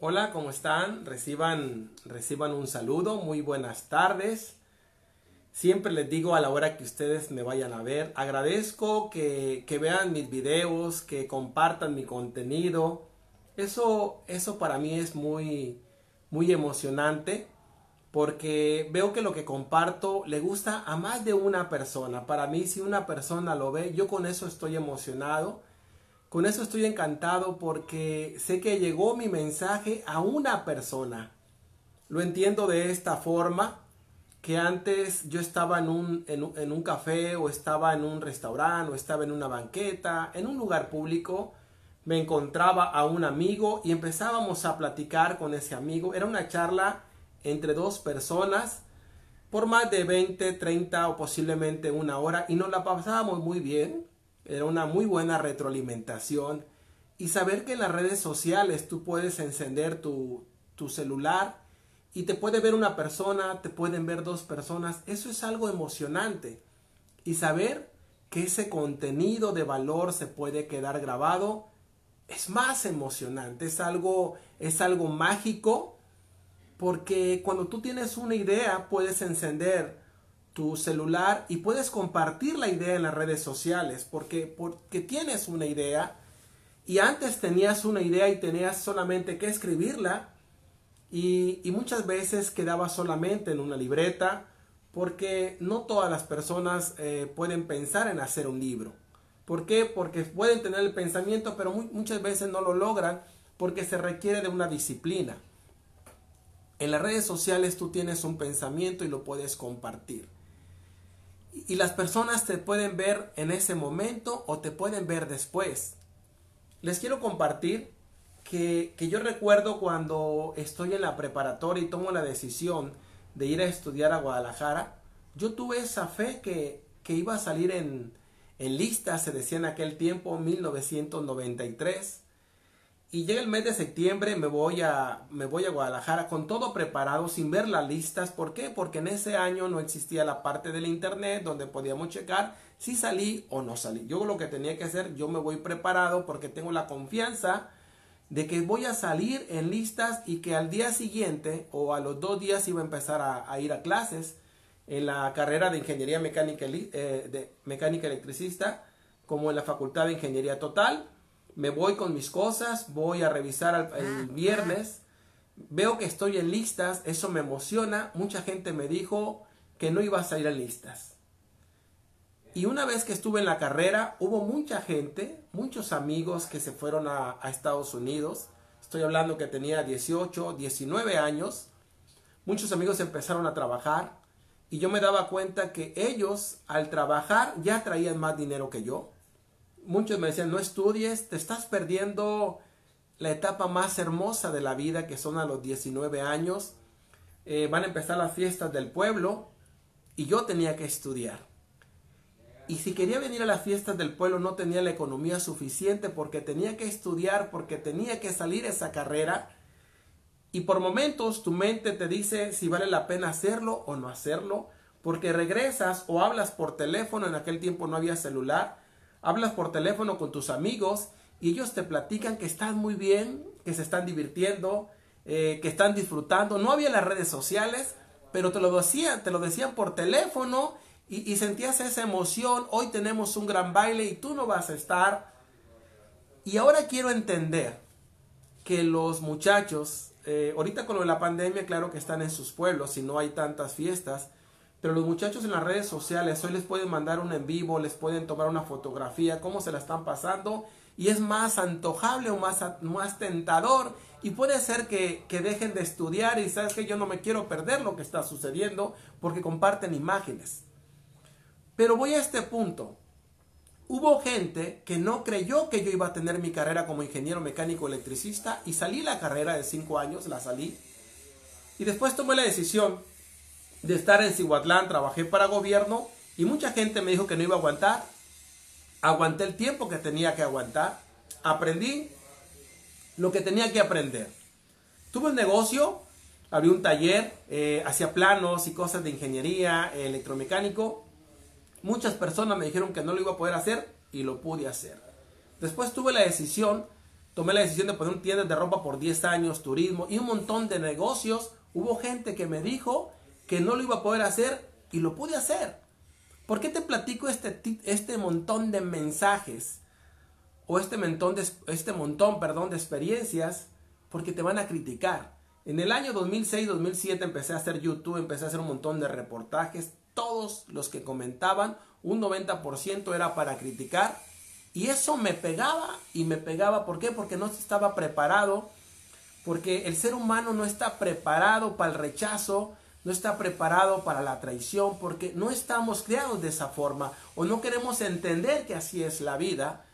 Hola, ¿cómo están? Reciban, reciban un saludo, muy buenas tardes. Siempre les digo a la hora que ustedes me vayan a ver, agradezco que, que vean mis videos, que compartan mi contenido. Eso, eso para mí es muy, muy emocionante porque veo que lo que comparto le gusta a más de una persona. Para mí, si una persona lo ve, yo con eso estoy emocionado. Con eso estoy encantado porque sé que llegó mi mensaje a una persona. Lo entiendo de esta forma, que antes yo estaba en un, en, en un café o estaba en un restaurante o estaba en una banqueta, en un lugar público, me encontraba a un amigo y empezábamos a platicar con ese amigo. Era una charla entre dos personas por más de 20, 30 o posiblemente una hora y nos la pasábamos muy bien. Era una muy buena retroalimentación. Y saber que en las redes sociales tú puedes encender tu, tu celular y te puede ver una persona, te pueden ver dos personas, eso es algo emocionante. Y saber que ese contenido de valor se puede quedar grabado es más emocionante, es algo, es algo mágico porque cuando tú tienes una idea, puedes encender tu celular y puedes compartir la idea en las redes sociales, porque, porque tienes una idea y antes tenías una idea y tenías solamente que escribirla y, y muchas veces quedaba solamente en una libreta, porque no todas las personas eh, pueden pensar en hacer un libro. ¿Por qué? Porque pueden tener el pensamiento, pero muchas veces no lo logran porque se requiere de una disciplina. En las redes sociales tú tienes un pensamiento y lo puedes compartir. Y las personas te pueden ver en ese momento o te pueden ver después. Les quiero compartir que, que yo recuerdo cuando estoy en la preparatoria y tomo la decisión de ir a estudiar a Guadalajara, yo tuve esa fe que, que iba a salir en, en lista, se decía en aquel tiempo, 1993 y llega el mes de septiembre, me voy a, me voy a Guadalajara con todo preparado, sin ver las listas. ¿Por qué? Porque en ese año no existía la parte del internet donde podíamos checar si salí o no salí. Yo lo que tenía que hacer, yo me voy preparado porque tengo la confianza de que voy a salir en listas y que al día siguiente o a los dos días iba a empezar a, ir a clases en la carrera de ingeniería mecánica, eh, de mecánica electricista como en la facultad de ingeniería total me voy con mis cosas, voy a revisar el viernes, veo que estoy en listas, eso me emociona, mucha gente me dijo que no iba a salir en listas. Y una vez que estuve en la carrera, hubo mucha gente, muchos amigos que se fueron a, a Estados Unidos. Estoy hablando que tenía 18, 19 años. Muchos amigos empezaron a trabajar y yo me daba cuenta que ellos al trabajar ya traían más dinero que yo muchos me decían, no estudies, te estás perdiendo la etapa más hermosa de la vida, que son a los 19 años. Eh, van a empezar las fiestas del pueblo y yo tenía que estudiar. Y si quería venir a las fiestas del pueblo no tenía la economía suficiente porque tenía que estudiar, porque tenía que salir esa carrera. Y por momentos tu mente te dice si vale la pena hacerlo o no hacerlo, porque regresas o hablas por teléfono, en aquel tiempo no había celular, hablas por teléfono con tus amigos y ellos te platican que están muy bien, que se están divirtiendo, eh, que están disfrutando. No había las redes sociales, pero te lo decían, te lo decían por teléfono y, sentías esa emoción. Hoy tenemos un gran baile y tú no vas a estar. Y ahora quiero entender que los muchachos, eh, ahorita con lo de la pandemia, claro que están en sus pueblos y no hay tantas fiestas, pero los muchachos en las redes sociales hoy les pueden mandar un en vivo, les pueden tomar una fotografía, cómo se la están pasando y es más antojable o más, más tentador y puede ser que, que dejen de estudiar y sabes que yo no me quiero perder lo que está sucediendo porque comparten imágenes. Pero voy a este punto. Hubo gente que no creyó que yo iba a tener mi carrera como ingeniero mecánico electricista y salí la carrera de 5 años, la salí. Y después tomé la decisión de estar en Cihuatlán, trabajé para gobierno y mucha gente me dijo que no iba a aguantar. Aguanté el tiempo que tenía que aguantar. Aprendí lo que tenía que aprender. Tuve un negocio, abrí un taller, eh, hacía planos y cosas de ingeniería, electromecánico. Muchas personas me dijeron que no lo iba a poder hacer y lo pude hacer. Después tuve la decisión tomé la decisión de poner un tienda de ropa por 10 años, turismo y un montón de negocios. Hubo gente que me dijo que no lo iba a poder hacer y lo pude hacer. ¿Por qué te platico este, este montón de mensajes? O este montón, de, este montón perdón, de experiencias. Porque te van a criticar. En el año 2006-2007 empecé a hacer YouTube, empecé a hacer un montón de reportajes. Todos los que comentaban, un 90% era para criticar. Y eso me pegaba y me pegaba. ¿Por qué? Porque no estaba preparado. Porque el ser humano no está preparado para el rechazo, no está preparado para la traición, porque no estamos creados de esa forma. O no queremos entender que así es la vida.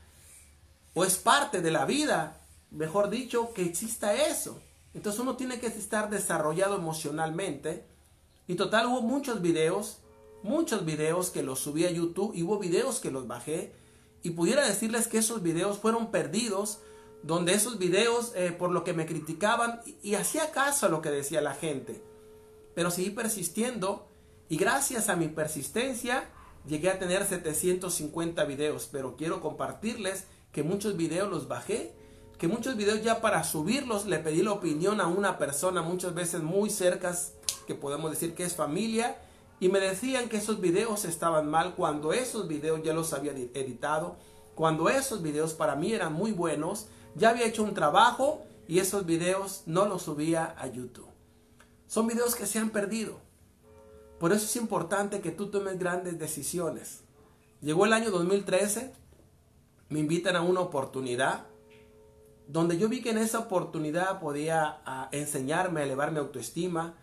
O es parte de la vida, mejor dicho, que exista eso. Entonces uno tiene que estar desarrollado emocionalmente. Y total hubo muchos videos, muchos videos que los subí a YouTube y hubo videos que los bajé. Y pudiera decirles que esos videos fueron perdidos, donde esos videos, eh, por lo que me criticaban, y, y hacía caso a lo que decía la gente. Pero seguí persistiendo y gracias a mi persistencia llegué a tener 750 videos. Pero quiero compartirles que muchos videos los bajé que muchos videos ya para subirlos le pedí la opinión a una persona muchas veces muy cercas, que podemos decir que es familia, y me decían que esos videos estaban mal cuando esos videos ya los había editado, cuando esos videos para mí eran muy buenos, ya había hecho un trabajo y esos videos no los subía a YouTube. Son videos que se han perdido. Por eso es importante que tú tomes grandes decisiones. Llegó el año 2013, me invitan a una oportunidad donde yo vi que en esa oportunidad podía ah, enseñarme a elevar mi autoestima,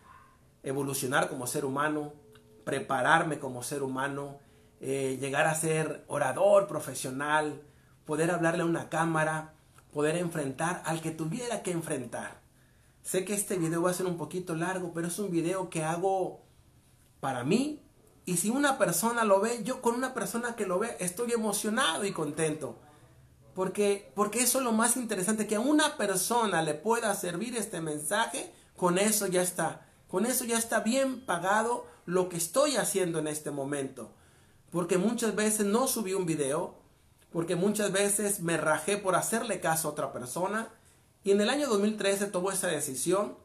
evolucionar como ser humano, prepararme como ser humano, eh, llegar a ser orador profesional, poder hablarle a una cámara, poder enfrentar al que tuviera que enfrentar. Sé que este video va a ser un poquito largo, pero es un video que hago para mí. Y si una persona lo ve, yo con una persona que lo ve estoy emocionado y contento. Porque, porque eso es lo más interesante, que a una persona le pueda servir este mensaje, con eso ya está. Con eso ya está bien pagado lo que estoy haciendo en este momento. Porque muchas veces no subí un video, porque muchas veces me rajé por hacerle caso a otra persona. Y en el año 2013 tomó esa decisión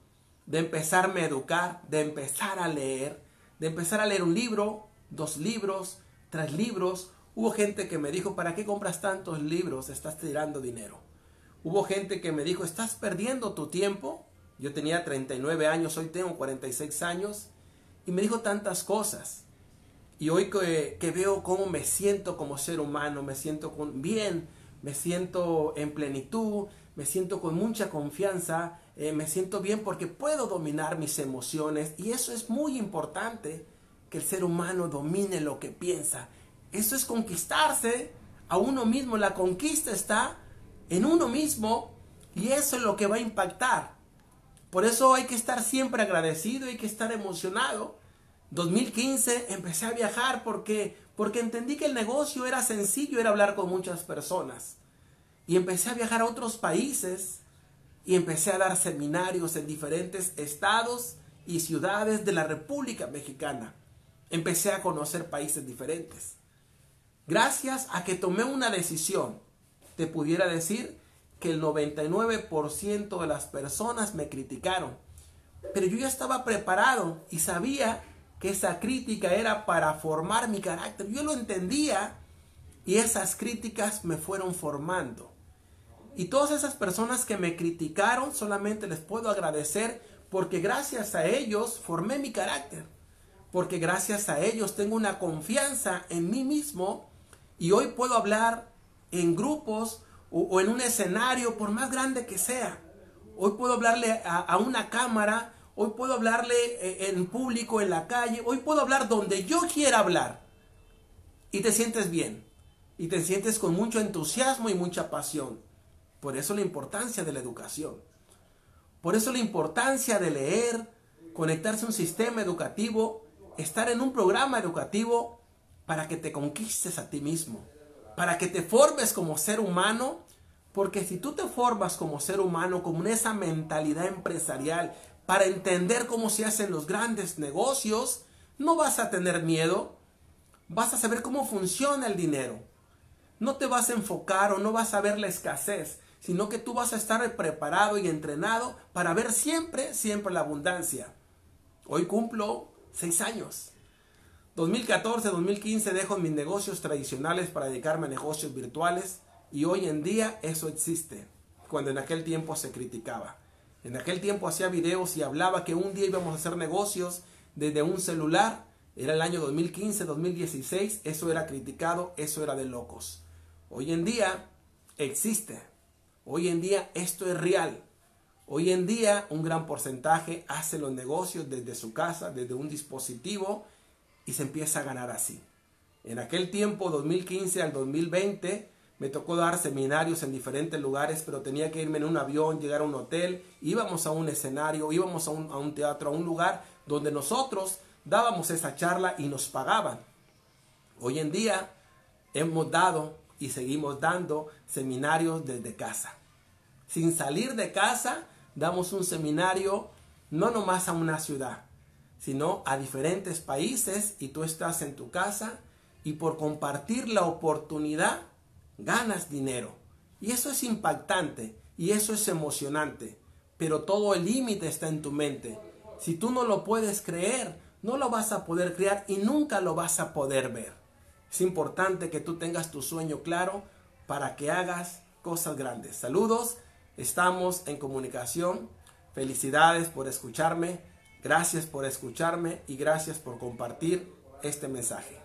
de empezarme a educar, de empezar a leer, de empezar a leer un libro, dos libros, tres libros, Hubo gente que me dijo, ¿para qué compras tantos libros? Estás tirando dinero. Hubo gente que me dijo, ¿estás perdiendo tu tiempo? Yo tenía 39 años, hoy tengo 46 años. Y me dijo tantas cosas. Y hoy que, veo cómo me siento como ser humano, me siento con, bien, me siento en plenitud, me siento con mucha confianza, eh, me siento bien porque puedo dominar mis emociones. Y eso es muy importante, que el ser humano domine lo que piensa eso es conquistarse a uno mismo. La conquista está en uno mismo y eso es lo que va a impactar. Por eso hay que estar siempre agradecido, hay que estar emocionado. 2015 empecé a viajar porque porque entendí que el negocio era sencillo, era hablar con muchas personas. Y empecé a viajar a otros países y empecé a dar seminarios en diferentes estados y ciudades de la República Mexicana. Empecé a conocer países diferentes. Gracias a que tomé una decisión, te pudiera decir que el 99% de las personas me criticaron. Pero yo ya estaba preparado y sabía que esa crítica era para formar mi carácter. Yo lo entendía y esas críticas me fueron formando. Y todas esas personas que me criticaron solamente les puedo agradecer porque gracias a ellos formé mi carácter. Porque gracias a ellos tengo una confianza en mí mismo y hoy puedo hablar en grupos o, en un escenario, por más grande que sea. Hoy puedo hablarle a, una cámara, hoy puedo hablarle eh, en público, en la calle, hoy puedo hablar donde yo quiera hablar. Y te sientes bien. Y te sientes con mucho entusiasmo y mucha pasión. Por eso la importancia de la educación. Por eso la importancia de leer, conectarse a un sistema educativo, estar en un programa educativo para que te conquistes a ti mismo, para que te formes como ser humano, porque si tú te formas como ser humano, como esa mentalidad empresarial, para entender cómo se hacen los grandes negocios, no vas a tener miedo, vas a saber cómo funciona el dinero. No te vas a enfocar o no vas a ver la escasez, sino que tú vas a estar preparado y entrenado para ver siempre, siempre la abundancia. Hoy cumplo seis años. 2014, 2015 dejo mis negocios tradicionales para dedicarme a negocios virtuales y hoy en día eso existe, cuando en aquel tiempo se criticaba. En aquel tiempo hacía videos y hablaba que un día íbamos a hacer negocios desde un celular. Era el año 2015, 2016, eso era criticado, eso era de locos. Hoy en día existe. Hoy en día esto es real. Hoy en día un gran porcentaje hace los negocios desde su casa, desde un dispositivo y se empieza a ganar así. En aquel tiempo, 2015 al 2020, me tocó dar seminarios en diferentes lugares, pero tenía que irme en un avión, llegar a un hotel, íbamos a un escenario, íbamos a un, teatro, a un lugar donde nosotros dábamos esa charla y nos pagaban. Hoy en día hemos dado y seguimos dando seminarios desde casa. Sin salir de casa, damos un seminario no nomás a una ciudad, sino a diferentes países y tú estás en tu casa y por compartir la oportunidad ganas dinero. Y eso es impactante y eso es emocionante, pero todo el límite está en tu mente. Si tú no lo puedes creer, no lo vas a poder crear y nunca lo vas a poder ver. Es importante que tú tengas tu sueño claro para que hagas cosas grandes. Saludos, estamos en comunicación. Felicidades por escucharme. Gracias por escucharme y gracias por compartir este mensaje.